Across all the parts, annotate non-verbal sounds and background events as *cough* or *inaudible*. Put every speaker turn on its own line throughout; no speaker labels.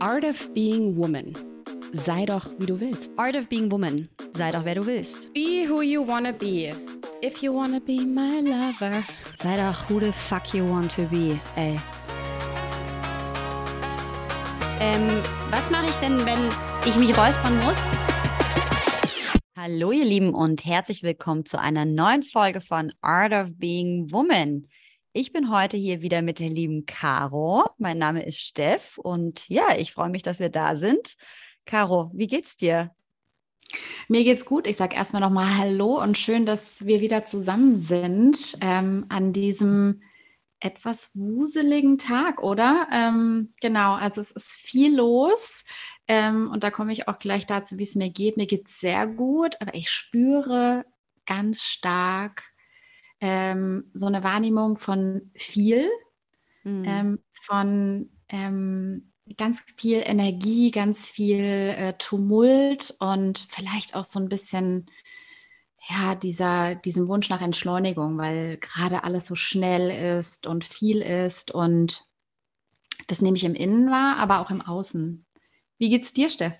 Art of Being Woman. Sei doch, wie du willst.
Art of Being Woman. Sei doch, wer du willst.
Be who you wanna be. If you wanna be my lover.
Sei doch, who the fuck you want to be, ey. Ähm, was mache ich denn, wenn ich mich räuspern muss? Hallo, ihr Lieben, und herzlich willkommen zu einer neuen Folge von Art of Being Woman. Ich bin heute hier wieder mit der lieben Caro. Mein Name ist Steff und ja, ich freue mich, dass wir da sind. Caro, wie geht's dir?
Mir geht's gut. Ich sage erstmal nochmal Hallo und schön, dass wir wieder zusammen sind ähm, an diesem etwas wuseligen Tag, oder? Ähm, genau, also es ist viel los ähm, und da komme ich auch gleich dazu, wie es mir geht. Mir geht's sehr gut, aber ich spüre ganz stark ähm, so eine Wahrnehmung von viel, mhm. ähm, von ähm, ganz viel Energie, ganz viel äh, Tumult und vielleicht auch so ein bisschen ja, dieser, diesem Wunsch nach Entschleunigung, weil gerade alles so schnell ist und viel ist und das nehme ich im Innen wahr, aber auch im Außen. Wie geht's dir, Steff?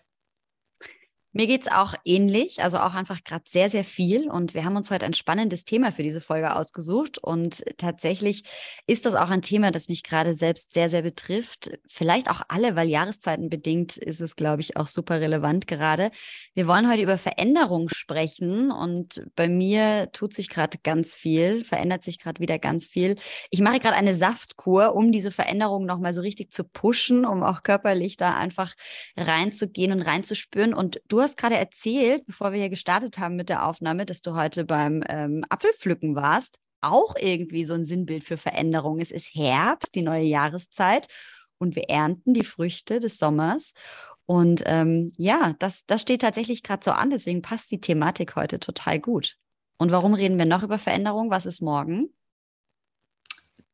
Mir geht es auch ähnlich, also auch einfach gerade sehr, sehr viel. Und wir haben uns heute ein spannendes Thema für diese Folge ausgesucht. Und tatsächlich ist das auch ein Thema, das mich gerade selbst sehr, sehr betrifft. Vielleicht auch alle, weil Jahreszeiten bedingt ist es, glaube ich, auch super relevant gerade. Wir wollen heute über Veränderung sprechen. Und bei mir tut sich gerade ganz viel, verändert sich gerade wieder ganz viel. Ich mache gerade eine Saftkur, um diese Veränderung nochmal so richtig zu pushen, um auch körperlich da einfach reinzugehen und reinzuspüren. Und du hast gerade erzählt, bevor wir hier gestartet haben mit der Aufnahme, dass du heute beim ähm, Apfelpflücken warst. Auch irgendwie so ein Sinnbild für Veränderung. Es ist Herbst, die neue Jahreszeit und wir ernten die Früchte des Sommers. Und ähm, ja, das, das steht tatsächlich gerade so an. Deswegen passt die Thematik heute total gut. Und warum reden wir noch über Veränderung? Was ist morgen?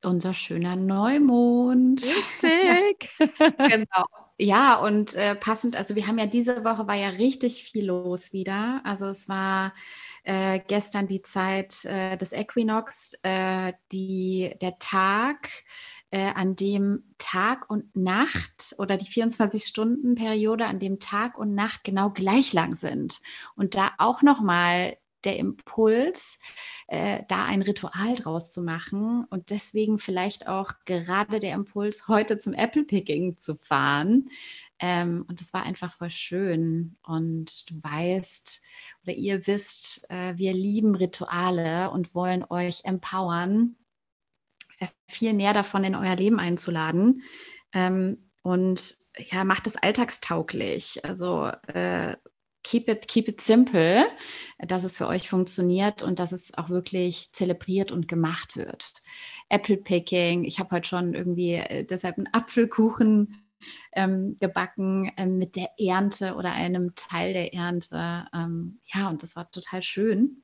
Unser schöner Neumond.
Richtig. *laughs*
genau. Ja, und äh, passend, also wir haben ja diese Woche war ja richtig viel los wieder. Also es war äh, gestern die Zeit äh, des Equinox, äh, die, der Tag, äh, an dem Tag und Nacht oder die 24-Stunden-Periode, an dem Tag und Nacht genau gleich lang sind. Und da auch nochmal der Impuls, äh, da ein Ritual draus zu machen und deswegen vielleicht auch gerade der Impuls, heute zum Apple Picking zu fahren. Ähm, und das war einfach voll schön. Und du weißt oder ihr wisst, äh, wir lieben Rituale und wollen euch empowern, äh, viel mehr davon in euer Leben einzuladen. Ähm, und ja, macht es alltagstauglich. Also äh, keep it, keep it simple, dass es für euch funktioniert und dass es auch wirklich zelebriert und gemacht wird. Apple Picking, ich habe heute schon irgendwie äh, deshalb einen Apfelkuchen ähm, gebacken ähm, mit der Ernte oder einem Teil der Ernte. Ähm, ja, und das war total schön.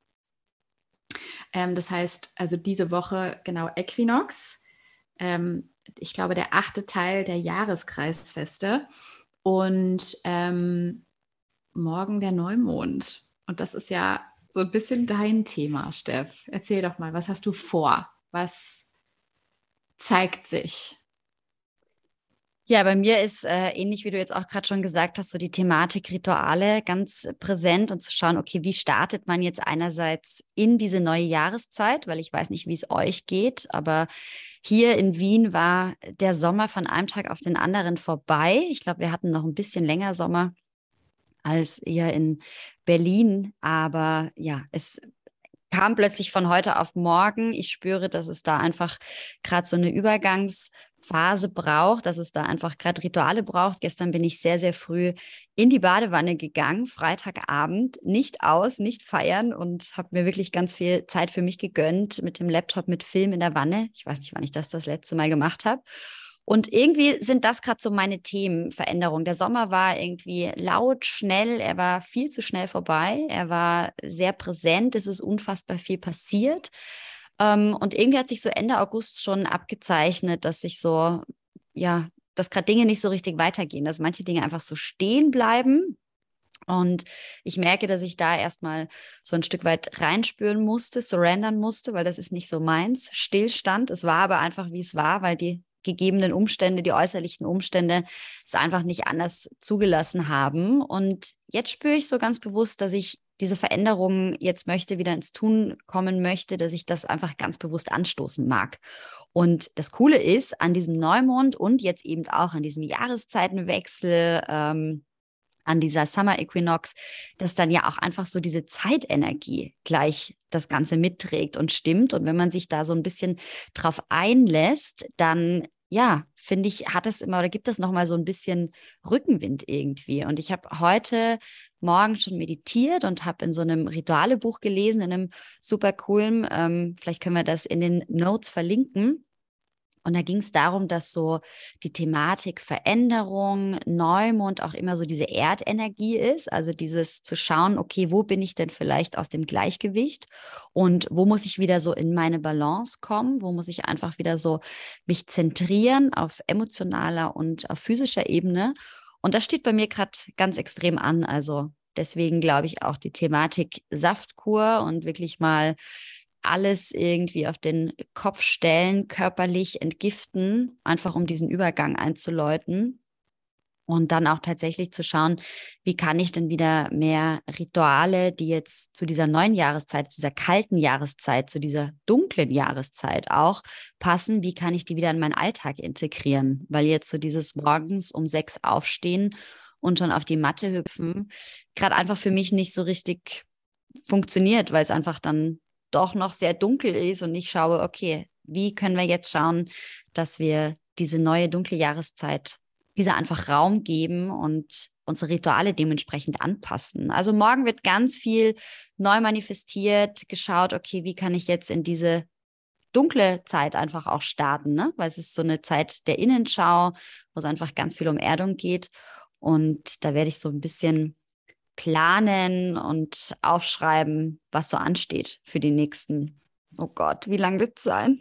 Ähm, das heißt, also diese Woche genau Equinox. Ähm, ich glaube, der achte Teil der Jahreskreisfeste. Und ähm, morgen der Neumond. Und das ist ja so ein bisschen dein Thema, Steff. Erzähl doch mal, was hast du vor? Was zeigt sich?
Ja, bei mir ist äh, ähnlich wie du jetzt auch gerade schon gesagt hast, so die Thematik Rituale ganz präsent und zu schauen, okay, wie startet man jetzt einerseits in diese neue Jahreszeit, weil ich weiß nicht, wie es euch geht, aber hier in Wien war der Sommer von einem Tag auf den anderen vorbei. Ich glaube, wir hatten noch ein bisschen länger Sommer als eher in Berlin. Aber ja, es kam plötzlich von heute auf morgen. Ich spüre, dass es da einfach gerade so eine Übergangsphase braucht, dass es da einfach gerade Rituale braucht. Gestern bin ich sehr, sehr früh in die Badewanne gegangen, Freitagabend, nicht aus, nicht feiern und habe mir wirklich ganz viel Zeit für mich gegönnt mit dem Laptop, mit Film in der Wanne. Ich weiß nicht, wann ich das das letzte Mal gemacht habe. Und irgendwie sind das gerade so meine Themen, Veränderung. Der Sommer war irgendwie laut, schnell, er war viel zu schnell vorbei, er war sehr präsent, es ist unfassbar viel passiert. Ähm, und irgendwie hat sich so Ende August schon abgezeichnet, dass sich so, ja, dass gerade Dinge nicht so richtig weitergehen, dass manche Dinge einfach so stehen bleiben. Und ich merke, dass ich da erstmal so ein Stück weit reinspüren musste, surrendern musste, weil das ist nicht so meins. Stillstand. Es war aber einfach, wie es war, weil die gegebenen Umstände, die äußerlichen Umstände es einfach nicht anders zugelassen haben. Und jetzt spüre ich so ganz bewusst, dass ich diese Veränderungen jetzt möchte, wieder ins Tun kommen möchte, dass ich das einfach ganz bewusst anstoßen mag. Und das Coole ist an diesem Neumond und jetzt eben auch an diesem Jahreszeitenwechsel, ähm, an dieser Summer Equinox, dass dann ja auch einfach so diese Zeitenergie gleich das Ganze mitträgt und stimmt. Und wenn man sich da so ein bisschen drauf einlässt, dann ja, finde ich, hat es immer oder gibt es nochmal so ein bisschen Rückenwind irgendwie. Und ich habe heute Morgen schon meditiert und habe in so einem Ritualebuch gelesen, in einem super coolen, ähm, vielleicht können wir das in den Notes verlinken. Und da ging es darum, dass so die Thematik Veränderung, Neumond auch immer so diese Erdenergie ist. Also dieses zu schauen, okay, wo bin ich denn vielleicht aus dem Gleichgewicht und wo muss ich wieder so in meine Balance kommen? Wo muss ich einfach wieder so mich zentrieren auf emotionaler und auf physischer Ebene? Und das steht bei mir gerade ganz extrem an. Also deswegen glaube ich auch die Thematik Saftkur und wirklich mal alles irgendwie auf den Kopf stellen, körperlich entgiften, einfach um diesen Übergang einzuläuten. Und dann auch tatsächlich zu schauen, wie kann ich denn wieder mehr Rituale, die jetzt zu dieser neuen Jahreszeit, zu dieser kalten Jahreszeit, zu dieser dunklen Jahreszeit auch passen, wie kann ich die wieder in meinen Alltag integrieren? Weil jetzt so dieses morgens um sechs aufstehen und schon auf die Matte hüpfen, gerade einfach für mich nicht so richtig funktioniert, weil es einfach dann doch noch sehr dunkel ist und ich schaue, okay, wie können wir jetzt schauen, dass wir diese neue dunkle Jahreszeit, dieser einfach Raum geben und unsere Rituale dementsprechend anpassen. Also morgen wird ganz viel neu manifestiert, geschaut, okay, wie kann ich jetzt in diese dunkle Zeit einfach auch starten, ne? weil es ist so eine Zeit der Innenschau, wo es einfach ganz viel um Erdung geht. Und da werde ich so ein bisschen planen und aufschreiben, was so ansteht für die nächsten. Oh Gott, wie lange wird es sein?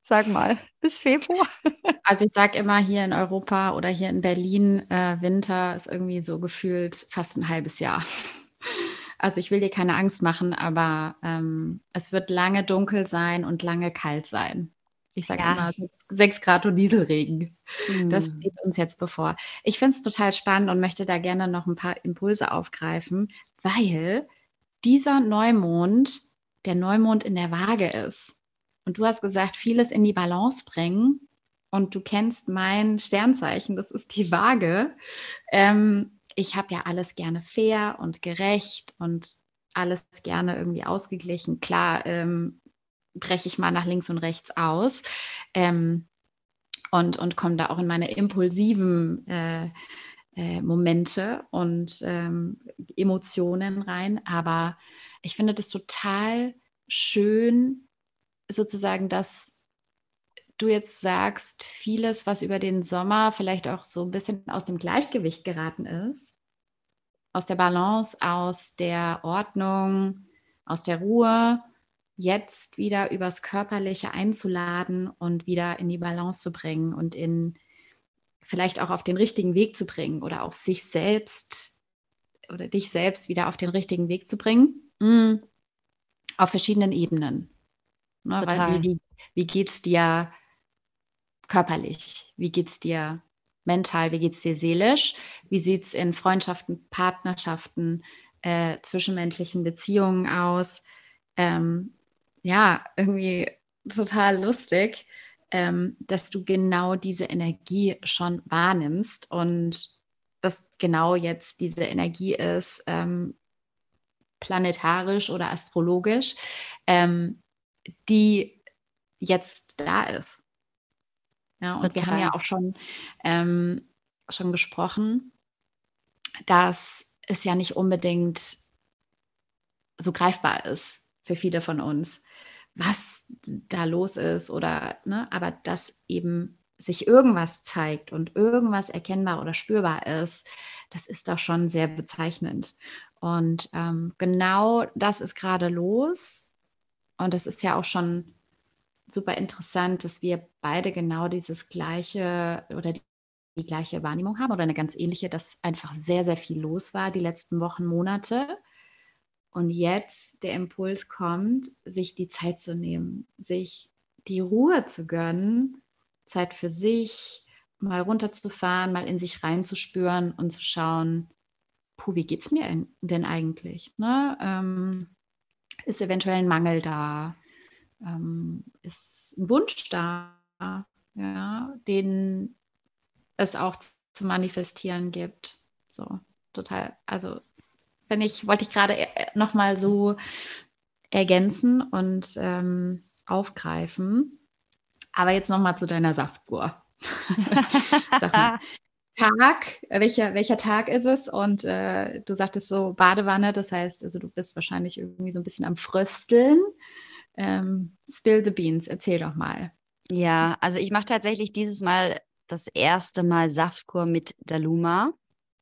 Sag mal, *laughs* bis Februar. *laughs*
Also ich sage immer hier in Europa oder hier in Berlin, äh, Winter ist irgendwie so gefühlt fast ein halbes Jahr. *laughs* Also ich will dir keine Angst machen, aber ähm, es wird lange dunkel sein und lange kalt sein. Ich sage ja. immer 6 Grad und Dieselregen. Mhm. Das steht uns jetzt bevor. Ich finde es total spannend und möchte da gerne noch ein paar Impulse aufgreifen, weil dieser Neumond der Neumond in der Waage ist. Und du hast gesagt, vieles in die Balance bringen. Und du kennst mein Sternzeichen, das ist die Waage. Ähm, ich habe ja alles gerne fair und gerecht und alles gerne irgendwie ausgeglichen. Klar, ähm, breche ich mal nach links und rechts aus ähm, und, und komme da auch in meine impulsiven äh, äh, Momente und ähm, Emotionen rein. Aber ich finde das total schön, sozusagen, dass du jetzt sagst, vieles, was über den Sommer vielleicht auch so ein bisschen aus dem Gleichgewicht geraten ist, aus der Balance, aus der Ordnung, aus der Ruhe, jetzt wieder übers Körperliche einzuladen und wieder in die Balance zu bringen und in vielleicht auch auf den richtigen Weg zu bringen oder auf sich selbst oder dich selbst wieder auf den richtigen Weg zu bringen. Mhm. Auf verschiedenen Ebenen. Ne, weil wie, wie, wie geht es dir körperlich? Wie geht es dir mental? Wie geht es dir seelisch? Wie sieht es in Freundschaften, Partnerschaften, äh, zwischenmenschlichen Beziehungen aus? Ähm, ja, irgendwie total lustig, ähm, dass du genau diese Energie schon wahrnimmst und dass genau jetzt diese Energie ist, ähm, planetarisch oder astrologisch, ähm, die jetzt da ist. Ja, und Total. wir haben ja auch schon, ähm, schon gesprochen, dass es ja nicht unbedingt so greifbar ist für viele von uns was da los ist oder, ne, aber dass eben sich irgendwas zeigt und irgendwas erkennbar oder spürbar ist, das ist doch schon sehr bezeichnend. Und ähm, genau das ist gerade los. Und es ist ja auch schon super interessant, dass wir beide genau dieses gleiche oder die, die gleiche Wahrnehmung haben oder eine ganz ähnliche, dass einfach sehr, sehr viel los war die letzten Wochen, Monate und jetzt der Impuls kommt, sich die Zeit zu nehmen, sich die Ruhe zu gönnen Zeit für sich, mal runterzufahren, mal in sich reinzuspüren und zu schauen, puh, wie geht es mir denn eigentlich? Ne? Ähm, ist eventuell ein Mangel da? Ähm, ist ein Wunsch da, ja, den es auch zu manifestieren gibt? So, total. Also, wenn ich, wollte ich gerade äh, nochmal so ergänzen und ähm, aufgreifen. Aber jetzt nochmal zu deiner Saftkur. *laughs* Sag mal, Tag, welcher, welcher Tag ist es? Und äh, du sagtest so Badewanne, das heißt, also du bist wahrscheinlich irgendwie so ein bisschen am Frösteln. Ähm, spill the beans, erzähl doch mal.
Ja, also ich mache tatsächlich dieses Mal das erste Mal Saftkur mit Daluma.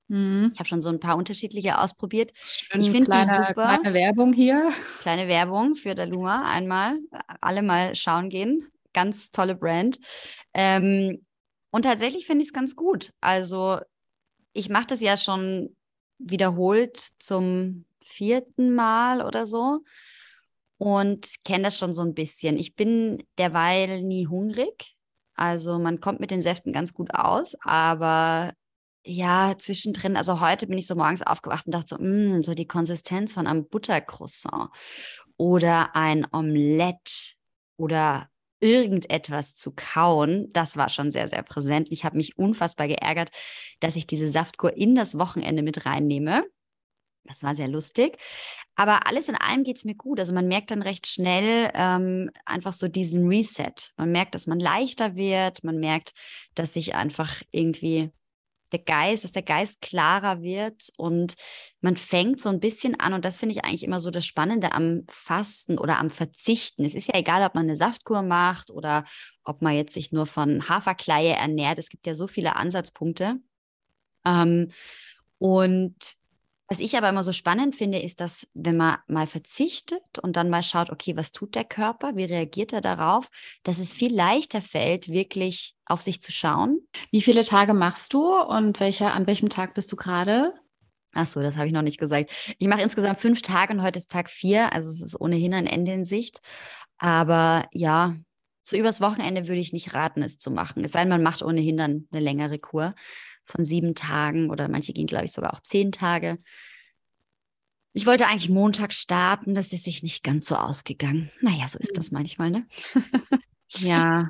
Mhm. Ich habe schon so ein paar unterschiedliche ausprobiert.
Schön ich finde die super. Kleine Werbung hier.
Kleine Werbung für Daluma einmal. Alle mal schauen gehen. Ganz tolle Brand. Ähm, und tatsächlich finde ich es ganz gut. Also ich mache das ja schon wiederholt zum vierten Mal oder so und kenne das schon so ein bisschen. Ich bin derweil nie hungrig. Also man kommt mit den Säften ganz gut aus, aber ja, zwischendrin, also heute bin ich so morgens aufgewacht und dachte so, mh, mm, so die Konsistenz von einem Buttercroissant oder ein Omelett oder irgendetwas zu kauen, das war schon sehr, sehr präsent. Ich habe mich unfassbar geärgert, dass ich diese Saftkur in das Wochenende mit reinnehme. Das war sehr lustig. Aber alles in allem geht es mir gut. Also man merkt dann recht schnell ähm, einfach so diesen Reset. Man merkt, dass man leichter wird. Man merkt, dass sich einfach irgendwie der Geist, dass der Geist klarer wird und man fängt so ein bisschen an und das finde ich eigentlich immer so das Spannende am Fasten oder am Verzichten. Es ist ja egal, ob man eine Saftkur macht oder ob man jetzt sich nur von Haferkleie ernährt. Es gibt ja so viele Ansatzpunkte. Ähm, und was ich aber immer so spannend finde, ist, dass wenn man mal verzichtet und dann mal schaut, okay, was tut der Körper, wie reagiert er darauf, dass es viel leichter fällt, wirklich auf sich zu schauen.
Wie viele Tage machst du und welcher, an welchem Tag bist du gerade?
Ach so, das habe ich noch nicht gesagt. Ich mache insgesamt fünf Tage und heute ist Tag vier, also es ist ohnehin ein Ende in Sicht. Aber ja, so übers Wochenende würde ich nicht raten, es zu machen. Es sei denn, man macht ohnehin dann eine längere Kur von sieben Tagen oder manche gehen, glaube ich, sogar auch zehn Tage. Ich wollte eigentlich Montag starten, das ist sich nicht ganz so ausgegangen. Naja, so ist das hm. manchmal, ne? *laughs*
ja.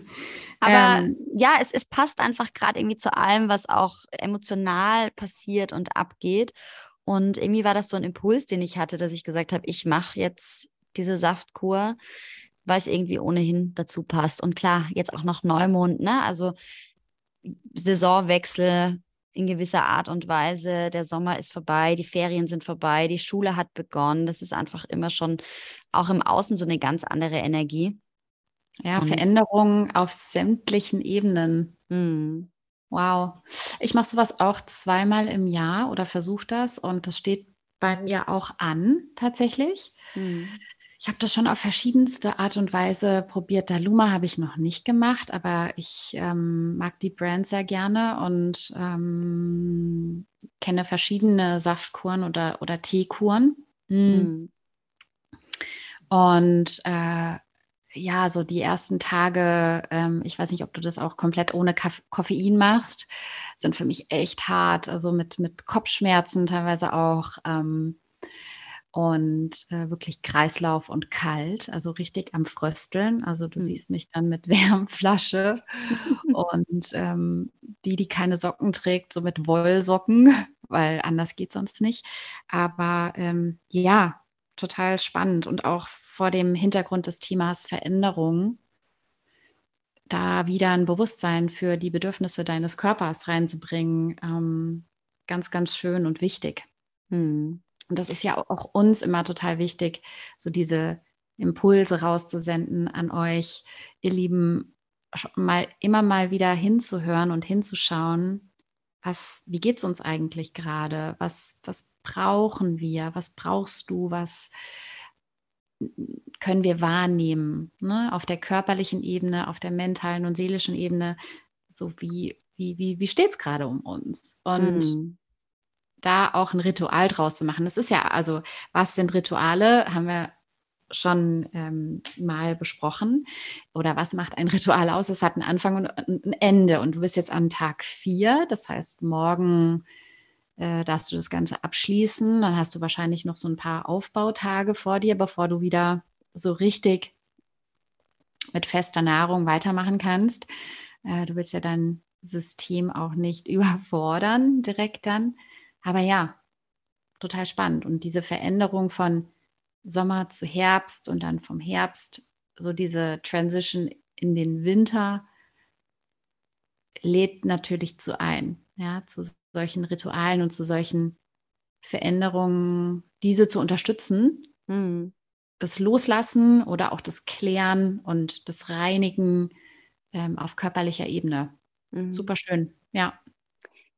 *laughs*
Aber ähm, ja, es, es passt einfach gerade irgendwie zu allem, was auch emotional passiert und abgeht. Und irgendwie war das so ein Impuls, den ich hatte, dass ich gesagt habe, ich mache jetzt diese Saftkur, weil es irgendwie ohnehin dazu passt. Und klar, jetzt auch noch Neumond, ne? Also Saisonwechsel in gewisser Art und Weise. Der Sommer ist vorbei, die Ferien sind vorbei, die Schule hat begonnen. Das ist einfach immer schon auch im Außen so eine ganz andere Energie.
Ja, und Veränderungen auf sämtlichen Ebenen.
Hm.
Wow. Ich mache sowas auch zweimal im Jahr oder versuche das und das steht bei mir auch an tatsächlich.
Hm.
Ich habe das schon auf verschiedenste Art und Weise probiert. Daluma habe ich noch nicht gemacht, aber ich ähm, mag die Brand sehr gerne und ähm, kenne verschiedene Saftkuren oder, oder Teekuren. Mhm. Und äh, ja, so die ersten Tage, ähm, ich weiß nicht, ob du das auch komplett ohne Kaff Koffein machst, sind für mich echt hart. Also mit, mit Kopfschmerzen teilweise auch. Ähm, und äh, wirklich Kreislauf und kalt, also richtig am Frösteln. Also du mhm. siehst mich dann mit *laughs* Wärmflasche *laughs* und ähm, die, die keine Socken trägt, so mit Wollsocken, *laughs* weil anders geht sonst nicht. Aber ähm, ja, total spannend und auch vor dem Hintergrund des Themas Veränderung da wieder ein Bewusstsein für die Bedürfnisse deines Körpers reinzubringen, ähm, ganz, ganz schön und wichtig.
Hm.
Und das ist ja auch uns immer total wichtig, so diese Impulse rauszusenden an euch, ihr Lieben, mal immer mal wieder hinzuhören und hinzuschauen, was, wie geht es uns eigentlich gerade? Was, was brauchen wir? Was brauchst du? Was können wir wahrnehmen? Ne? Auf der körperlichen Ebene, auf der mentalen und seelischen Ebene, so wie, wie, wie, wie steht es gerade um uns? Und mhm da auch ein Ritual draus zu machen. Das ist ja, also, was sind Rituale? Haben wir schon ähm, mal besprochen. Oder was macht ein *laughs* Ritual aus? Es hat einen Anfang und ein Ende. Und du bist jetzt an Tag vier. Das heißt, morgen äh, darfst du das Ganze abschließen. Dann hast du wahrscheinlich noch so ein paar Aufbautage vor dir, bevor du wieder so richtig mit fester Nahrung weitermachen kannst. Äh, du willst ja dein System auch nicht *laughs* überfordern direkt dann. Aber ja, total spannend. Und diese Veränderung von Sommer zu Herbst und dann vom Herbst, so diese Transition in den Winter, lädt natürlich zu ein, ja, zu solchen Ritualen und zu solchen Veränderungen, diese zu unterstützen. Mhm. Das Loslassen oder auch das Klären und das Reinigen ähm, auf körperlicher Ebene. Mhm. Super schön, ja.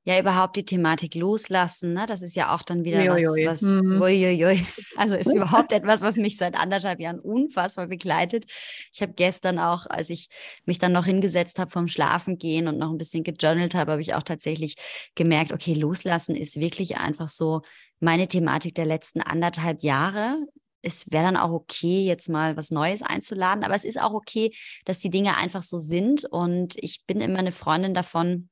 Ja, überhaupt die Thematik loslassen, ne? das ist ja auch dann wieder uiuiui. was, was mhm. uiuiui. *laughs* also ist *laughs* überhaupt etwas, was mich seit anderthalb Jahren unfassbar begleitet. Ich habe gestern auch, als ich mich dann noch hingesetzt habe vom Schlafen gehen und noch ein bisschen gejournalt habe, habe ich auch tatsächlich gemerkt, okay, loslassen ist wirklich einfach so meine Thematik der letzten anderthalb Jahre es wäre dann auch okay, jetzt mal was Neues einzuladen, aber es ist auch okay, dass die Dinge einfach so sind. Und ich bin immer eine Freundin davon,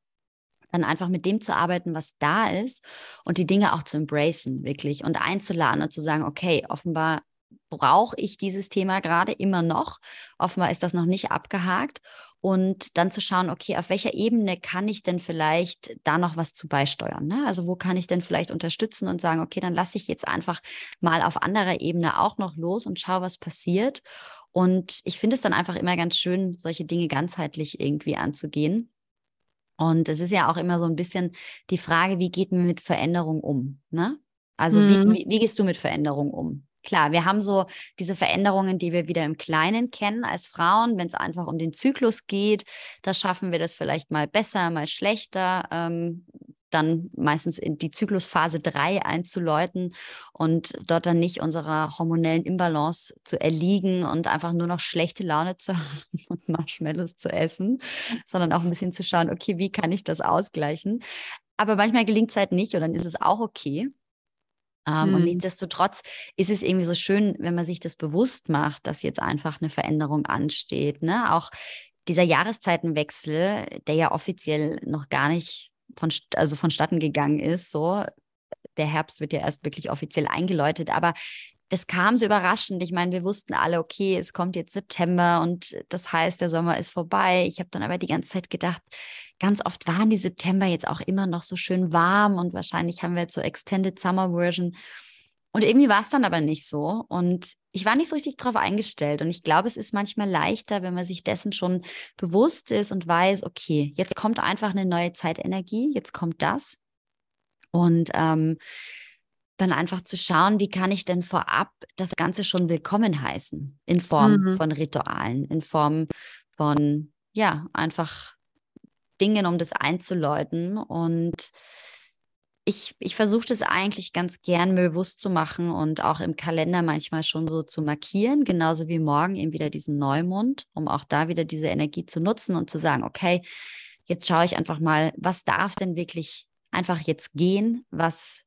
dann einfach mit dem zu arbeiten, was da ist und die Dinge auch zu embracen, wirklich und einzuladen und zu sagen, okay, offenbar brauche ich dieses Thema gerade immer noch. Offenbar ist das noch nicht abgehakt. Und dann zu schauen, okay, auf welcher Ebene kann ich denn vielleicht da noch was zu beisteuern? Ne? Also wo kann ich denn vielleicht unterstützen und sagen, okay, dann lasse ich jetzt einfach mal auf anderer Ebene auch noch los und schaue, was passiert. Und ich finde es dann einfach immer ganz schön, solche Dinge ganzheitlich irgendwie anzugehen. Und es ist ja auch immer so ein bisschen die Frage, wie geht man mit Veränderung um? Ne? Also mhm. wie, wie, gehst du mit Veränderung um? Klar, wir haben so diese Veränderungen, die wir wieder im Kleinen kennen als Frauen, wenn es einfach um den Zyklus geht. Da schaffen wir das vielleicht mal besser, mal schlechter. Ähm, dann meistens in die Zyklusphase 3 einzuläuten und dort dann nicht unserer hormonellen Imbalance zu erliegen und einfach nur noch schlechte Laune zu *laughs* haben und Marshmallows zu essen, sondern auch ein bisschen zu schauen, okay, wie kann ich das ausgleichen? Aber manchmal gelingt es halt nicht und dann ist es auch okay. Ähm, hm. Und nichtsdestotrotz ist es irgendwie so schön, wenn man sich das bewusst macht, dass jetzt einfach eine Veränderung ansteht. Ne? Auch dieser Jahreszeitenwechsel, der ja offiziell noch gar nicht von, also vonstatten gegangen ist. So, der Herbst wird ja erst wirklich offiziell eingeläutet, aber das kam so überraschend. Ich meine, wir wussten alle, okay, es kommt jetzt September und das heißt, der Sommer ist vorbei. Ich habe dann aber die ganze Zeit gedacht, ganz oft waren die September jetzt auch immer noch so schön warm und wahrscheinlich haben wir jetzt so Extended Summer Version. Und irgendwie war es dann aber nicht so. Und ich war nicht so richtig darauf eingestellt. Und ich glaube, es ist manchmal leichter, wenn man sich dessen schon bewusst ist und weiß, okay, jetzt kommt einfach eine neue Zeitenergie, jetzt kommt das. Und ähm, dann einfach zu schauen, wie kann ich denn vorab das Ganze schon willkommen heißen, in Form mhm. von Ritualen, in Form von, ja, einfach Dingen, um das einzuläuten. Und ich, ich versuche das eigentlich ganz gern mir bewusst zu machen und auch im Kalender manchmal schon so zu markieren, genauso wie morgen eben wieder diesen Neumond, um auch da wieder diese Energie zu nutzen und zu sagen, okay, jetzt schaue ich einfach mal, was darf denn wirklich einfach jetzt gehen, was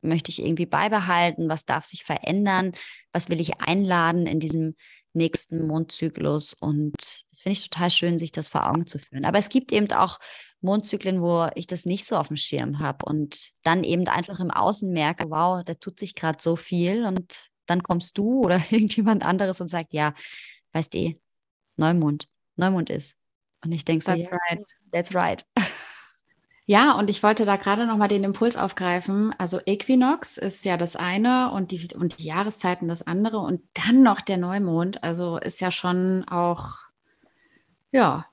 möchte ich irgendwie beibehalten, was darf sich verändern, was will ich einladen in diesem nächsten Mondzyklus. Und das finde ich total schön, sich das vor Augen zu führen. Aber es gibt eben auch Mondzyklen, wo ich das nicht so auf dem Schirm habe und dann eben einfach im Außen merke, wow, da tut sich gerade so viel und dann kommst du oder *laughs* irgendjemand anderes und sagt, ja, weißt du, eh, Neumond, Neumond ist. Und ich denke so, that's ja, right. That's right. *laughs*
Ja, und ich wollte da gerade noch mal den Impuls aufgreifen. Also Äquinox ist ja das eine und die, und die Jahreszeiten das andere und dann noch der Neumond. Also ist ja schon auch, ja,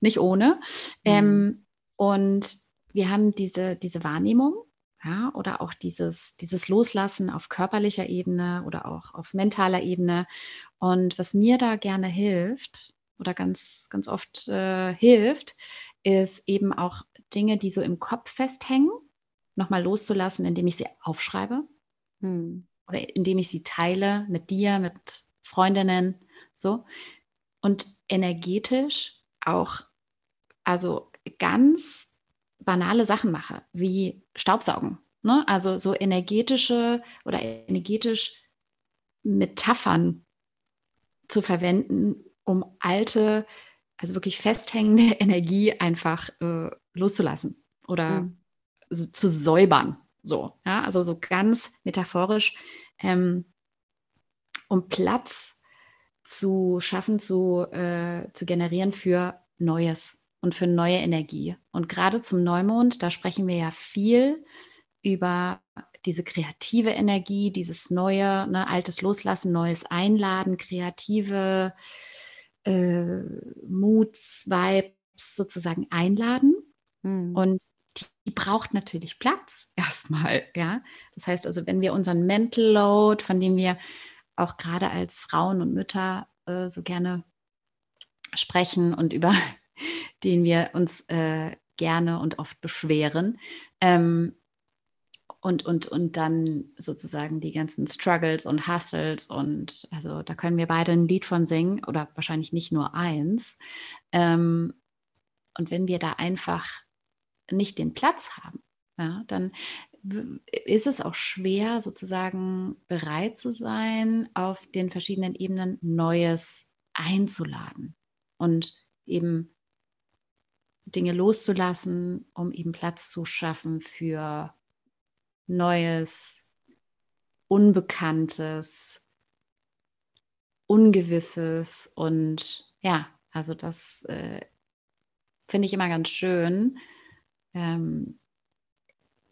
nicht ohne. Mhm. Ähm, und wir haben diese, diese Wahrnehmung, ja, oder auch dieses, dieses Loslassen auf körperlicher Ebene oder auch auf mentaler Ebene. Und was mir da gerne hilft oder ganz, ganz oft äh, hilft, ist eben auch Dinge, die so im Kopf festhängen, nochmal loszulassen, indem ich sie aufschreibe hm. oder indem ich sie teile mit dir, mit Freundinnen, so. Und energetisch auch, also ganz banale Sachen mache, wie Staubsaugen. Ne? Also so energetische oder energetisch Metaphern zu verwenden, um alte, also wirklich festhängende *laughs* Energie einfach äh, loszulassen oder mhm. zu säubern. So, ja, also so ganz metaphorisch, ähm, um Platz zu schaffen, zu, äh, zu generieren für Neues und für neue Energie. Und gerade zum Neumond, da sprechen wir ja viel über diese kreative Energie, dieses neue, ne, altes Loslassen, Neues einladen, kreative äh, Moods, Vibes sozusagen einladen. Mhm. Und die, die, braucht natürlich Platz *laughs* erstmal, ja. Das heißt also, wenn wir unseren Mental Load, von dem wir auch gerade als Frauen und Mütter äh, so gerne sprechen und über den wir uns äh, gerne und oft beschweren, ähm, und, und, und dann sozusagen die ganzen Struggles und Hustles und also da können wir beide ein Lied von singen oder wahrscheinlich nicht nur eins. Ähm, und wenn wir da einfach nicht den Platz haben, ja, dann ist es auch schwer, sozusagen bereit zu sein, auf den verschiedenen Ebenen Neues einzuladen und eben Dinge loszulassen, um eben Platz zu schaffen für Neues, Unbekanntes, Ungewisses und ja, also das äh, finde ich immer ganz schön. Ähm,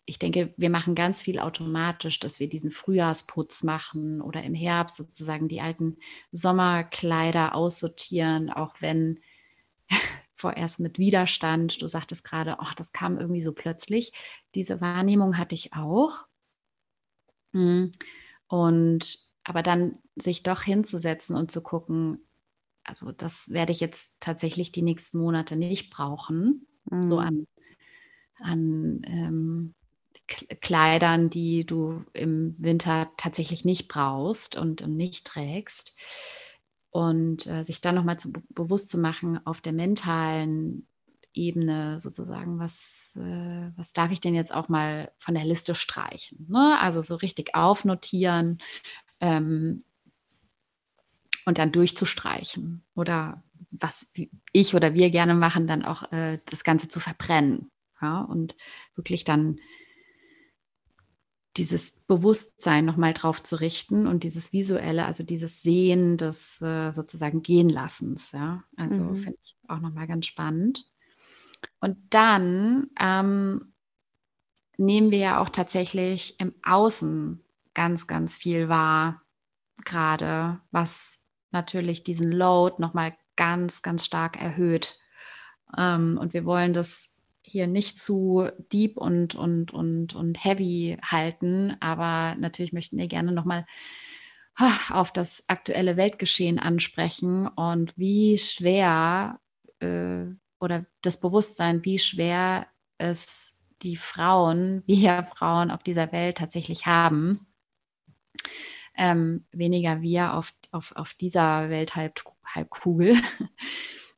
ich denke, wir machen ganz viel automatisch, dass wir diesen Frühjahrsputz machen oder im Herbst sozusagen die alten Sommerkleider aussortieren, auch wenn vorerst mit Widerstand. Du sagtest gerade, ach, das kam irgendwie so plötzlich. Diese Wahrnehmung hatte ich auch. Hm. Und aber dann sich doch hinzusetzen und zu gucken, also das werde ich jetzt tatsächlich die nächsten Monate nicht brauchen, mhm. so an, an ähm, Kleidern, die du im Winter tatsächlich nicht brauchst und, und nicht trägst und äh, sich dann nochmal bewusst zu machen auf der mentalen Ebene sozusagen, was, äh, was darf ich denn jetzt auch mal von der Liste streichen? Ne? Also so richtig aufnotieren ähm, und dann durchzustreichen oder was ich oder wir gerne machen, dann auch äh, das Ganze zu verbrennen ja? und wirklich dann dieses Bewusstsein nochmal drauf zu richten und dieses visuelle, also dieses Sehen des äh, sozusagen Gehenlassens. Ja, also mhm. finde ich auch nochmal ganz spannend. Und dann ähm, nehmen wir ja auch tatsächlich im Außen ganz, ganz viel wahr, gerade was natürlich diesen Load nochmal ganz, ganz stark erhöht. Ähm, und wir wollen das hier nicht zu deep und, und, und, und heavy halten, aber natürlich möchten wir gerne nochmal auf das aktuelle Weltgeschehen ansprechen und wie schwer äh, oder das Bewusstsein, wie schwer es die Frauen, wir Frauen auf dieser Welt tatsächlich haben. Ähm, weniger wir auf, auf, auf dieser Welthalbkugel. *laughs*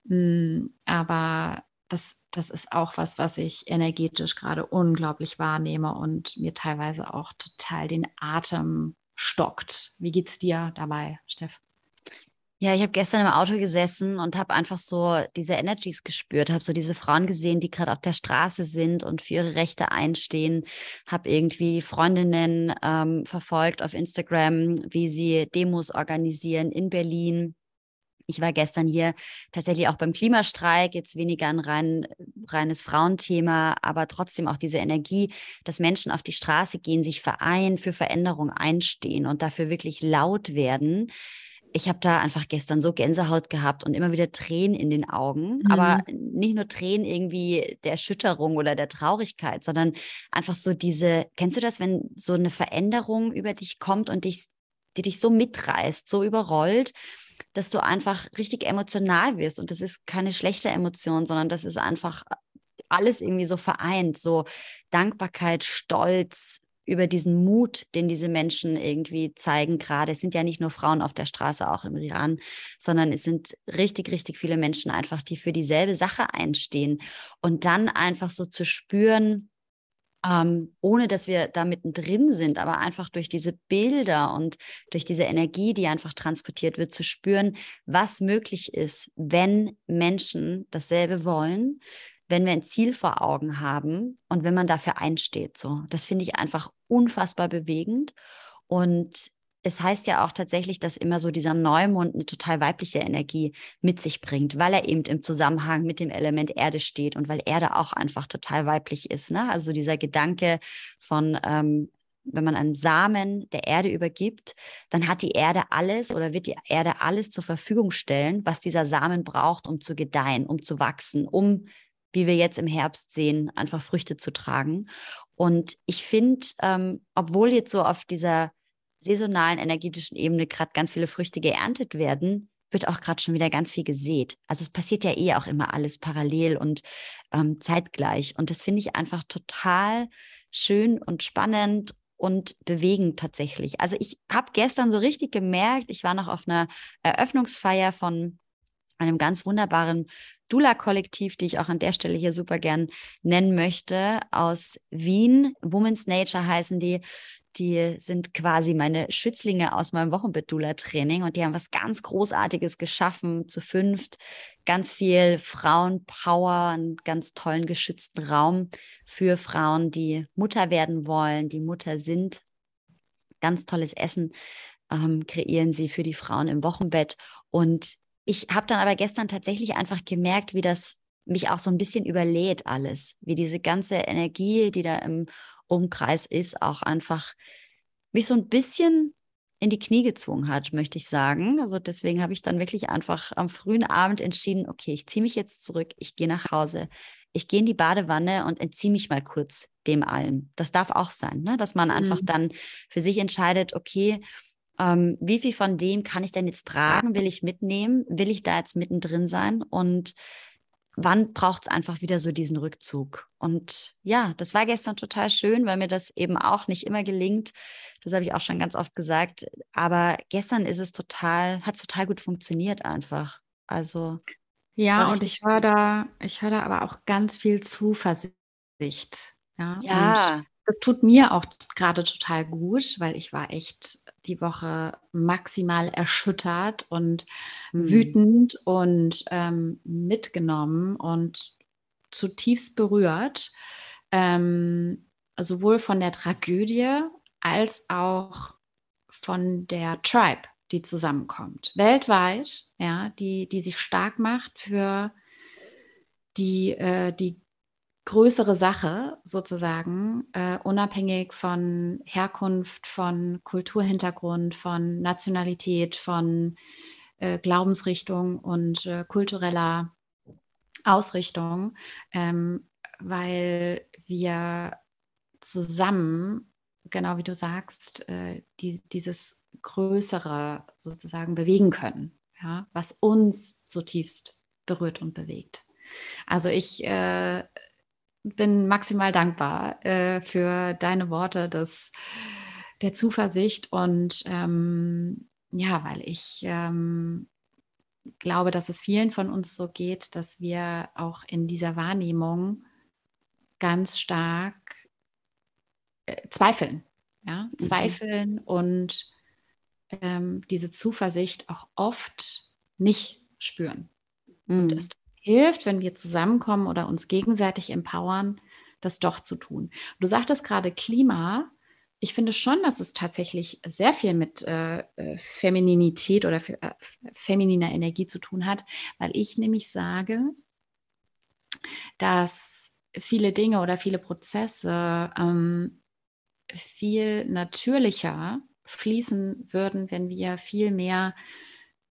Mm, aber das, das ist auch was, was ich energetisch gerade unglaublich wahrnehme und mir teilweise auch total den Atem stockt. Wie geht's dir dabei, Steff?
Ja, ich habe gestern im Auto gesessen und habe einfach so diese Energies gespürt, habe so diese Frauen gesehen, die gerade auf der Straße sind und für ihre Rechte einstehen, habe irgendwie Freundinnen ähm, verfolgt auf Instagram, wie sie Demos organisieren in Berlin ich war gestern hier tatsächlich auch beim Klimastreik, jetzt weniger ein rein, reines Frauenthema, aber trotzdem auch diese Energie, dass Menschen auf die Straße gehen, sich vereinen, für Veränderung einstehen und dafür wirklich laut werden. Ich habe da einfach gestern so Gänsehaut gehabt und immer wieder Tränen in den Augen, mhm. aber nicht nur Tränen irgendwie der Erschütterung oder der Traurigkeit, sondern einfach so diese, kennst du das, wenn so eine Veränderung über dich kommt und dich, die dich so mitreißt, so überrollt dass du einfach richtig emotional wirst. Und das ist keine schlechte Emotion, sondern das ist einfach alles irgendwie so vereint. So Dankbarkeit, Stolz über diesen Mut, den diese Menschen irgendwie zeigen gerade. Es sind ja nicht nur Frauen auf der Straße, auch im Iran, sondern es sind richtig, richtig viele Menschen einfach, die für dieselbe Sache einstehen. Und dann einfach so zu spüren, ähm, ohne dass wir da mittendrin sind, aber einfach durch diese Bilder und durch diese Energie, die einfach transportiert wird, zu spüren, was möglich ist, wenn Menschen dasselbe wollen, wenn wir ein Ziel vor Augen haben und wenn man dafür einsteht. So, das finde ich einfach unfassbar bewegend. Und es heißt ja auch tatsächlich, dass immer so dieser Neumond eine total weibliche Energie mit sich bringt, weil er eben im Zusammenhang mit dem Element Erde steht und weil Erde auch einfach total weiblich ist. Ne? Also dieser Gedanke von, ähm, wenn man einen Samen der Erde übergibt, dann hat die Erde alles oder wird die Erde alles zur Verfügung stellen, was dieser Samen braucht, um zu gedeihen, um zu wachsen, um wie wir jetzt im Herbst sehen, einfach Früchte zu tragen. Und ich finde, ähm, obwohl jetzt so auf dieser saisonalen energetischen Ebene gerade ganz viele Früchte geerntet werden, wird auch gerade schon wieder ganz viel gesät. Also es passiert ja eh auch immer alles parallel und ähm, zeitgleich. Und das finde ich einfach total schön und spannend und bewegend tatsächlich. Also ich habe gestern so richtig gemerkt, ich war noch auf einer Eröffnungsfeier von einem ganz wunderbaren Dula-Kollektiv, die ich auch an der Stelle hier super gern nennen möchte, aus Wien. Women's Nature heißen die. Die sind quasi meine Schützlinge aus meinem Wochenbett-Dula-Training und die haben was ganz Großartiges geschaffen, zu fünft. Ganz viel Frauenpower, einen ganz tollen geschützten Raum für Frauen, die Mutter werden wollen, die Mutter sind. Ganz tolles Essen ähm, kreieren sie für die Frauen im Wochenbett. Und ich habe dann aber gestern tatsächlich einfach gemerkt, wie das mich auch so ein bisschen überlädt alles, wie diese ganze Energie, die da im Umkreis ist, auch einfach mich so ein bisschen in die Knie gezwungen hat, möchte ich sagen. Also deswegen habe ich dann wirklich einfach am frühen Abend entschieden, okay, ich ziehe mich jetzt zurück, ich gehe nach Hause, ich gehe in die Badewanne und entziehe mich mal kurz dem allem. Das darf auch sein, ne? dass man einfach mhm. dann für sich entscheidet, okay, ähm, wie viel von dem kann ich denn jetzt tragen? Will ich mitnehmen? Will ich da jetzt mittendrin sein? Und wann braucht es einfach wieder so diesen Rückzug? Und ja, das war gestern total schön, weil mir das eben auch nicht immer gelingt. Das habe ich auch schon ganz oft gesagt. Aber gestern ist es total, hat es total gut funktioniert einfach. Also.
Ja, und ich höre da, ich höre da aber auch ganz viel Zuversicht. Ja.
ja.
Und das tut mir auch gerade total gut, weil ich war echt die Woche maximal erschüttert und mhm. wütend und ähm, mitgenommen und zutiefst berührt, ähm, sowohl von der Tragödie als auch von der Tribe, die zusammenkommt, weltweit, ja, die, die sich stark macht für die, äh, die größere Sache sozusagen, äh, unabhängig von Herkunft, von Kulturhintergrund, von Nationalität, von äh, Glaubensrichtung und äh, kultureller Ausrichtung, ähm, weil wir zusammen, genau wie du sagst, äh, die, dieses Größere sozusagen bewegen können, ja, was uns zutiefst berührt und bewegt. Also ich äh, bin maximal dankbar äh, für deine Worte des, der Zuversicht und ähm, ja, weil ich ähm, glaube, dass es vielen von uns so geht, dass wir auch in dieser Wahrnehmung ganz stark äh, zweifeln. Ja? Mhm. Zweifeln und ähm, diese Zuversicht auch oft nicht spüren. Mhm. Und es hilft, wenn wir zusammenkommen oder uns gegenseitig empowern, das doch zu tun. Du sagtest gerade Klima. Ich finde schon, dass es tatsächlich sehr viel mit äh, äh Femininität oder äh, femininer Energie zu tun hat, weil ich nämlich sage, dass viele Dinge oder viele Prozesse ähm, viel natürlicher fließen würden, wenn wir viel mehr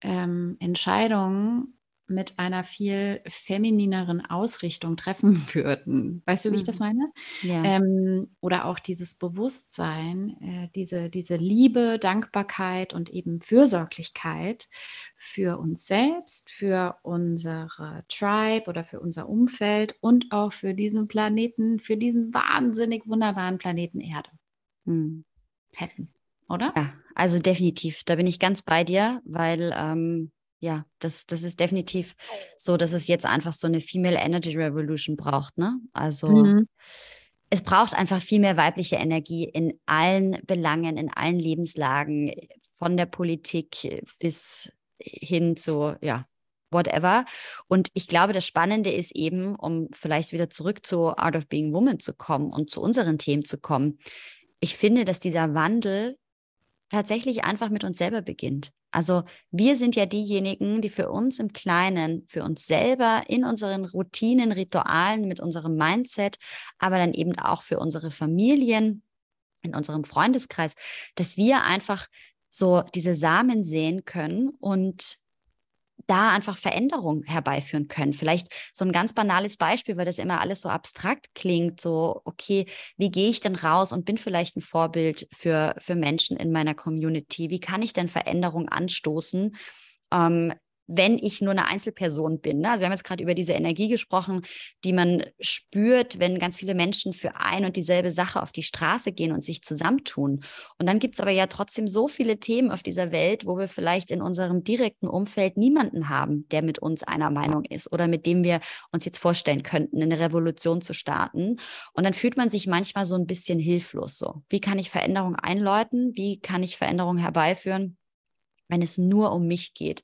ähm, Entscheidungen mit einer viel feminineren Ausrichtung treffen *laughs* würden. Weißt du, wie ich das mhm. meine? Ja. Ähm, oder auch dieses Bewusstsein, äh, diese, diese Liebe, Dankbarkeit und eben Fürsorglichkeit für uns selbst, für unsere Tribe oder für unser Umfeld und auch für diesen Planeten, für diesen wahnsinnig wunderbaren Planeten Erde hm. hätten, oder?
Ja, also definitiv. Da bin ich ganz bei dir, weil ähm, ja, das, das ist definitiv so, dass es jetzt einfach so eine Female Energy Revolution braucht, ne? Also mhm. es braucht einfach viel mehr weibliche Energie in allen Belangen, in allen Lebenslagen, von der Politik bis hin zu, ja, whatever. Und ich glaube, das Spannende ist eben, um vielleicht wieder zurück zu Art of Being Woman zu kommen und zu unseren Themen zu kommen. Ich finde, dass dieser Wandel tatsächlich einfach mit uns selber beginnt. Also wir sind ja diejenigen, die für uns im Kleinen, für uns selber in unseren Routinen, Ritualen, mit unserem Mindset, aber dann eben auch für unsere Familien, in unserem Freundeskreis, dass wir einfach so diese Samen sehen können und da einfach Veränderungen herbeiführen können. Vielleicht so ein ganz banales Beispiel, weil das immer alles so abstrakt klingt, so, okay, wie gehe ich denn raus und bin vielleicht ein Vorbild für, für Menschen in meiner Community? Wie kann ich denn Veränderungen anstoßen? Ähm, wenn ich nur eine Einzelperson bin. Ne? Also wir haben jetzt gerade über diese Energie gesprochen, die man spürt, wenn ganz viele Menschen für ein und dieselbe Sache auf die Straße gehen und sich zusammentun. Und dann gibt es aber ja trotzdem so viele Themen auf dieser Welt, wo wir vielleicht in unserem direkten Umfeld niemanden haben, der mit uns einer Meinung ist oder mit dem wir uns jetzt vorstellen könnten, eine Revolution zu starten. Und dann fühlt man sich manchmal so ein bisschen hilflos so. Wie kann ich Veränderungen einläuten? Wie kann ich Veränderungen herbeiführen? Wenn es nur um mich geht.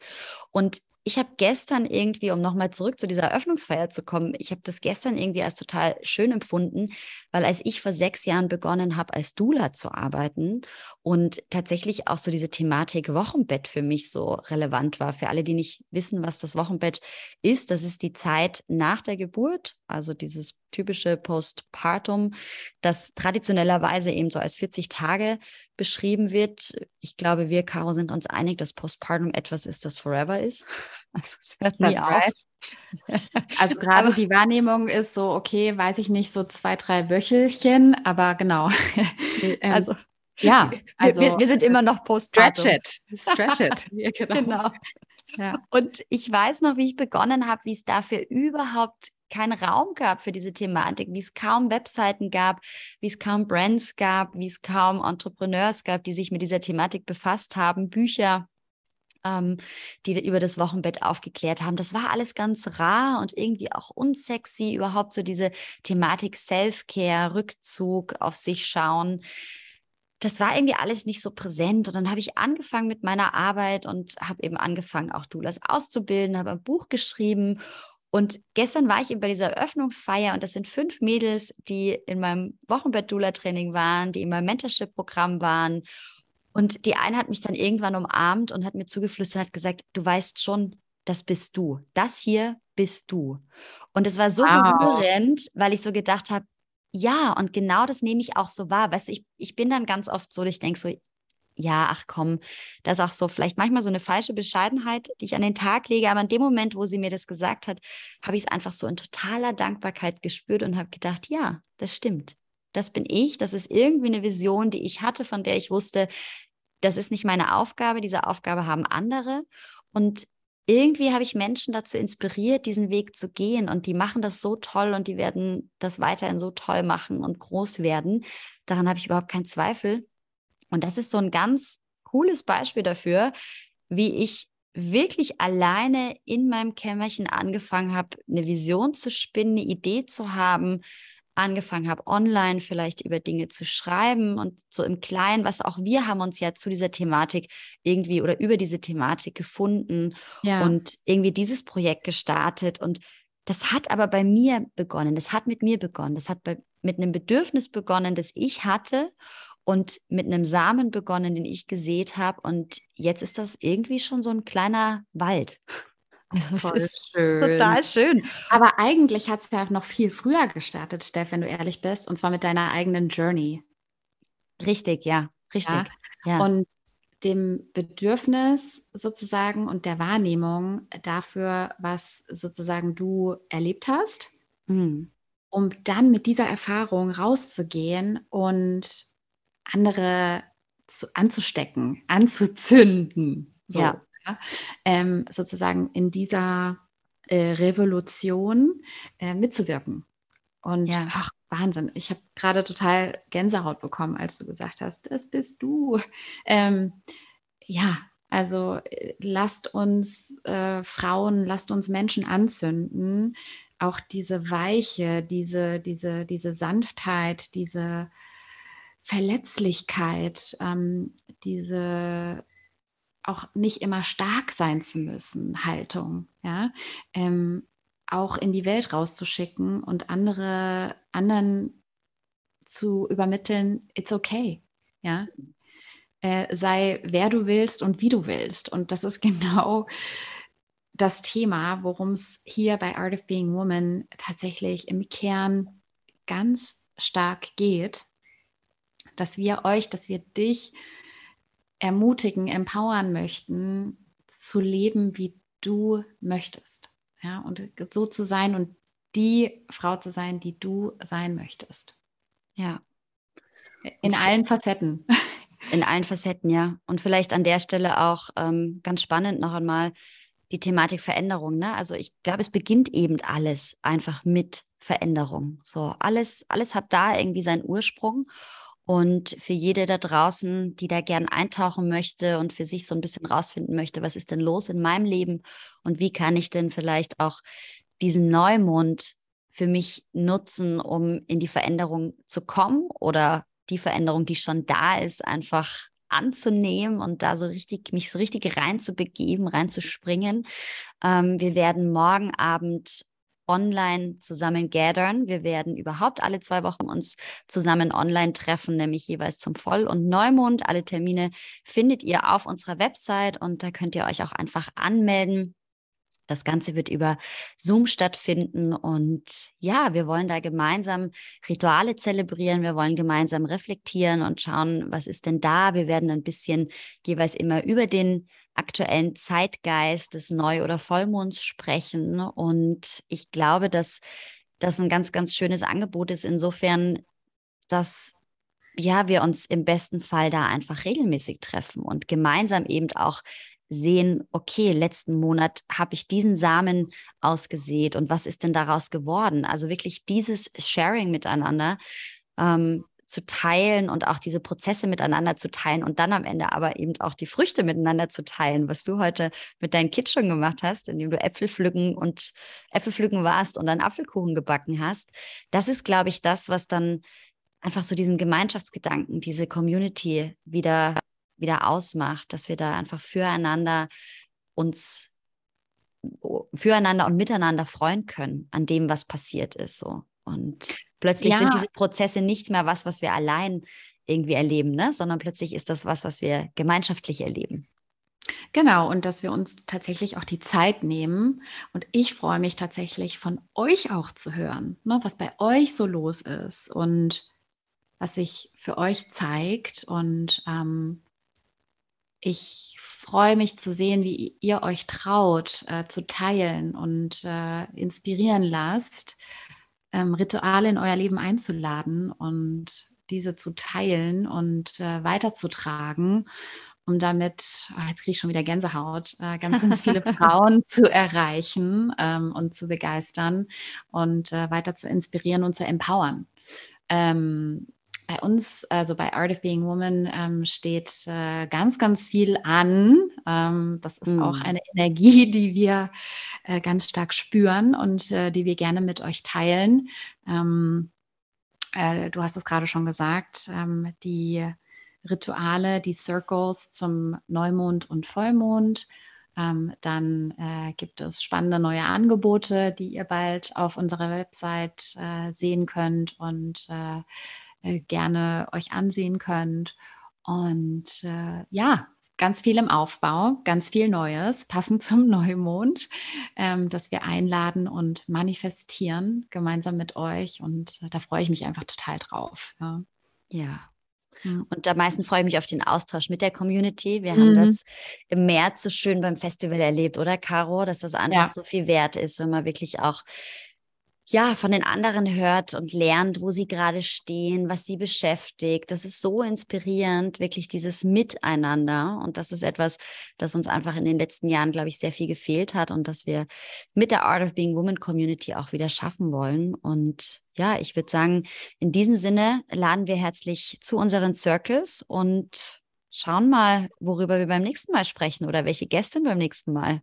Und ich habe gestern irgendwie, um nochmal zurück zu dieser Eröffnungsfeier zu kommen, ich habe das gestern irgendwie als total schön empfunden, weil als ich vor sechs Jahren begonnen habe, als Dula zu arbeiten und tatsächlich auch so diese Thematik Wochenbett für mich so relevant war. Für alle, die nicht wissen, was das Wochenbett ist, das ist die Zeit nach der Geburt, also dieses typische Postpartum, das traditionellerweise eben so als 40 Tage beschrieben wird. Ich glaube, wir, Caro, sind uns einig, dass Postpartum etwas ist, das forever ist. *laughs* Also es hört nie auf.
Also *laughs* gerade die Wahrnehmung ist so, okay, weiß ich nicht, so zwei, drei Wöchelchen, aber genau. *laughs*
Ähm, also ja, also wir, wir, sind immer noch Postpartum.
Stretch it, stretch it.
ja, genau. genau. Ja. Und ich weiß noch, wie ich begonnen habe, wie es dafür überhaupt keinen Raum gab für diese Thematik, wie es kaum Webseiten gab, wie es kaum Brands gab, wie es kaum Entrepreneurs gab, die sich mit dieser Thematik befasst haben, Bücher, ähm, die über das Wochenbett aufgeklärt haben. Das war alles ganz rar und irgendwie auch unsexy, überhaupt so diese Thematik Self-Care, Rückzug, auf sich schauen das war irgendwie alles nicht so präsent. Und dann habe ich angefangen mit meiner Arbeit und habe eben angefangen, auch Doulas auszubilden, habe ein Buch geschrieben und gestern war ich eben bei dieser Eröffnungsfeier und das sind fünf Mädels, die in meinem Wochenbett-Dula-Training waren, die in meinem Mentorship-Programm waren. Und die eine hat mich dann irgendwann umarmt und hat mir zugeflüstert, hat gesagt, du weißt schon, das bist du. Das hier bist du. Und es war so wow. berührend, weil ich so gedacht habe, ja, und genau das nehme ich auch so wahr. Weißt du, ich, ich bin dann ganz oft so, ich denke so, ja, ach komm, das ist auch so vielleicht manchmal so eine falsche Bescheidenheit, die ich an den Tag lege. Aber in dem Moment, wo sie mir das gesagt hat, habe ich es einfach so in totaler Dankbarkeit gespürt und habe gedacht, ja, das stimmt. Das bin ich. Das ist irgendwie eine Vision, die ich hatte, von der ich wusste, das ist nicht meine Aufgabe. Diese Aufgabe haben andere. Und irgendwie habe ich Menschen dazu inspiriert, diesen Weg zu gehen. Und die machen das so toll und die werden das weiterhin so toll machen und groß werden. Daran habe ich überhaupt keinen Zweifel. Und das ist so ein ganz cooles Beispiel dafür, wie ich wirklich alleine in meinem Kämmerchen angefangen habe, eine Vision zu spinnen, eine Idee zu haben, angefangen habe, online vielleicht über Dinge zu schreiben und so im Kleinen, was auch wir haben uns ja zu dieser Thematik irgendwie oder über diese Thematik gefunden ja. und irgendwie dieses Projekt gestartet. Und das hat aber bei mir begonnen, das hat mit mir begonnen, das hat bei, mit einem Bedürfnis begonnen, das ich hatte und mit einem Samen begonnen, den ich gesät habe. Und jetzt ist das irgendwie schon so ein kleiner Wald. *laughs*
Also Voll ist schön. total schön. Aber eigentlich hat es ja noch viel früher gestartet, Steff, wenn du ehrlich bist, und zwar mit deiner eigenen Journey.
Richtig, ja, richtig. Ja?
ja. Und dem Bedürfnis sozusagen und der Wahrnehmung dafür, was sozusagen du erlebt hast, mhm. um dann mit dieser Erfahrung rauszugehen und andere zu, anzustecken, anzuzünden. So, ja. Ja. Ähm, sozusagen in dieser äh, Revolution äh, mitzuwirken. Und ja. ach, Wahnsinn, ich habe gerade total Gänsehaut bekommen, als du gesagt hast, das bist du. Ähm, ja, also äh, lasst uns äh, Frauen, lasst uns Menschen anzünden, auch diese Weiche, diese, diese, diese Sanftheit, diese Verletzlichkeit, ähm, diese auch nicht immer stark sein zu müssen, Haltung, ja, ähm, auch in die Welt rauszuschicken und andere, anderen zu übermitteln, it's okay, ja. Äh, sei wer du willst und wie du willst. Und das ist *laughs* genau das Thema, worum es hier bei Art of Being Woman tatsächlich im Kern ganz stark geht, dass wir euch, dass wir dich ermutigen, empowern möchten, zu leben, wie du möchtest. Ja, und so zu sein und die Frau zu sein, die du sein möchtest.
Ja.
In allen Facetten. *laughs*
In allen Facetten, ja. Und vielleicht an der Stelle auch ähm, ganz spannend noch einmal die Thematik Veränderung. Ne? Also ich glaube, es beginnt eben alles einfach mit Veränderung. So alles, alles hat da irgendwie seinen Ursprung. Und für jede da draußen, die da gern eintauchen möchte und für sich so ein bisschen rausfinden möchte, was ist denn los in meinem Leben und wie kann ich denn vielleicht auch diesen Neumond für mich nutzen, um in die Veränderung zu kommen oder die Veränderung, die schon da ist, einfach anzunehmen und da so richtig, mich so richtig reinzubegeben, reinzuspringen. Ähm, wir werden morgen Abend online zusammen gathern. Wir werden überhaupt alle zwei Wochen uns zusammen online treffen, nämlich jeweils zum Voll- und Neumond. Alle Termine findet ihr auf unserer Website und da könnt ihr euch auch einfach anmelden. Das Ganze wird über Zoom stattfinden und ja, wir wollen da gemeinsam Rituale zelebrieren, wir wollen gemeinsam reflektieren und schauen, was ist denn da. Wir werden ein bisschen jeweils immer über den aktuellen Zeitgeist des Neu- oder Vollmonds sprechen und ich glaube, dass das ein ganz, ganz schönes Angebot ist, insofern, dass ja, wir uns im besten Fall da einfach regelmäßig treffen und gemeinsam eben auch sehen, okay, letzten Monat habe ich diesen Samen ausgesät und was ist denn daraus geworden? Also wirklich dieses Sharing miteinander ähm, zu teilen und auch diese Prozesse miteinander zu teilen und dann am Ende aber eben auch die Früchte miteinander zu teilen, was du heute mit deinen Kids schon gemacht hast, indem du Äpfel pflücken und Äpfel pflücken warst und dann Apfelkuchen gebacken hast. Das ist, glaube ich, das, was dann einfach so diesen Gemeinschaftsgedanken, diese Community wieder wieder ausmacht, dass wir da einfach füreinander uns füreinander und miteinander freuen können an dem, was passiert ist. So. Und plötzlich ja. sind diese Prozesse nichts mehr was, was wir allein irgendwie erleben, ne? sondern plötzlich ist das was, was wir gemeinschaftlich erleben.
Genau, und dass wir uns tatsächlich auch die Zeit nehmen. Und ich freue mich tatsächlich von euch auch zu hören, ne, was bei euch so los ist und was sich für euch zeigt. Und ähm, ich freue mich zu sehen, wie ihr euch traut, äh, zu teilen und äh, inspirieren lasst, ähm, Rituale in euer Leben einzuladen und diese zu teilen und äh, weiterzutragen, um damit, oh, jetzt kriege ich schon wieder Gänsehaut, äh, ganz, ganz viele *laughs* Frauen zu erreichen ähm, und zu begeistern und äh, weiter zu inspirieren und zu empowern. Ähm, bei uns, also bei Art of Being Woman, ähm, steht äh, ganz, ganz viel an. Ähm, das ist mhm. auch eine Energie, *laughs* die wir äh, ganz stark spüren und äh, die wir gerne mit euch teilen. Ähm, äh, du hast es gerade schon gesagt, ähm, die Rituale, die Circles zum Neumond und Vollmond. Ähm, dann äh, gibt es spannende neue Angebote, die ihr bald auf unserer Website äh, sehen könnt und äh, äh, gerne euch ansehen könnt. Und äh, ja, ganz viel im Aufbau, ganz viel Neues, passend zum *laughs* Neumond, ähm, dass wir einladen und manifestieren gemeinsam mit euch. Und da freue ich mich einfach total drauf.
Ja. ja. Hm. Und am meisten freue ich mich auf den Austausch mit der Community. Wir mhm. haben das im März so schön beim Festival erlebt, oder Caro? Dass das einfach ja. so viel wert ist, wenn man wirklich auch ja, von den anderen hört und lernt, wo sie gerade stehen, was sie beschäftigt. Das ist so inspirierend, wirklich dieses Miteinander. Und das ist etwas, das uns einfach in den letzten Jahren, glaube ich, sehr viel gefehlt hat und das wir mit der Art of Being Woman Community auch wieder schaffen wollen. Und ja, ich würde sagen, in diesem Sinne laden wir herzlich zu unseren Circles und schauen mal, worüber wir beim nächsten Mal sprechen oder welche Gästin beim nächsten Mal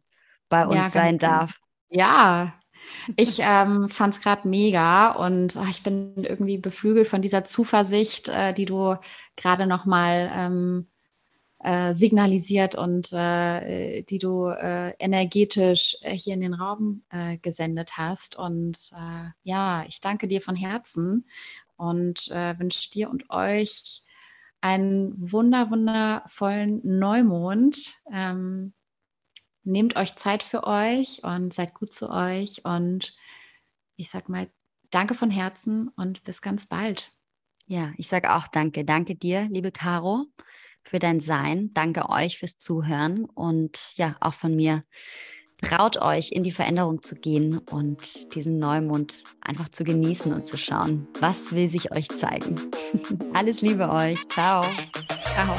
bei uns ja, sein darf.
Ja, Ich ähm, fand es gerade mega und ach, ich bin irgendwie beflügelt von dieser Zuversicht, äh, die du gerade nochmal ähm, äh, signalisiert und äh, die du äh, energetisch äh, hier in den Raum äh, gesendet hast. Und äh, ja, ich danke dir von Herzen und wünsche dir und euch einen wunder, wundervollen Neumond. Ähm, nehmt euch Zeit für euch und seid gut zu euch. Und ich sag mal, danke von Herzen und bis ganz bald.
Ja, ich sage auch danke. Danke dir, liebe Caro, für dein Sein. Danke euch fürs Zuhören und ja, auch von mir. Traut euch, in die Veränderung zu gehen und diesen Neumond einfach zu genießen und zu schauen, was will sich euch zeigen. *laughs* Alles Liebe euch. Ciao.
Ciao.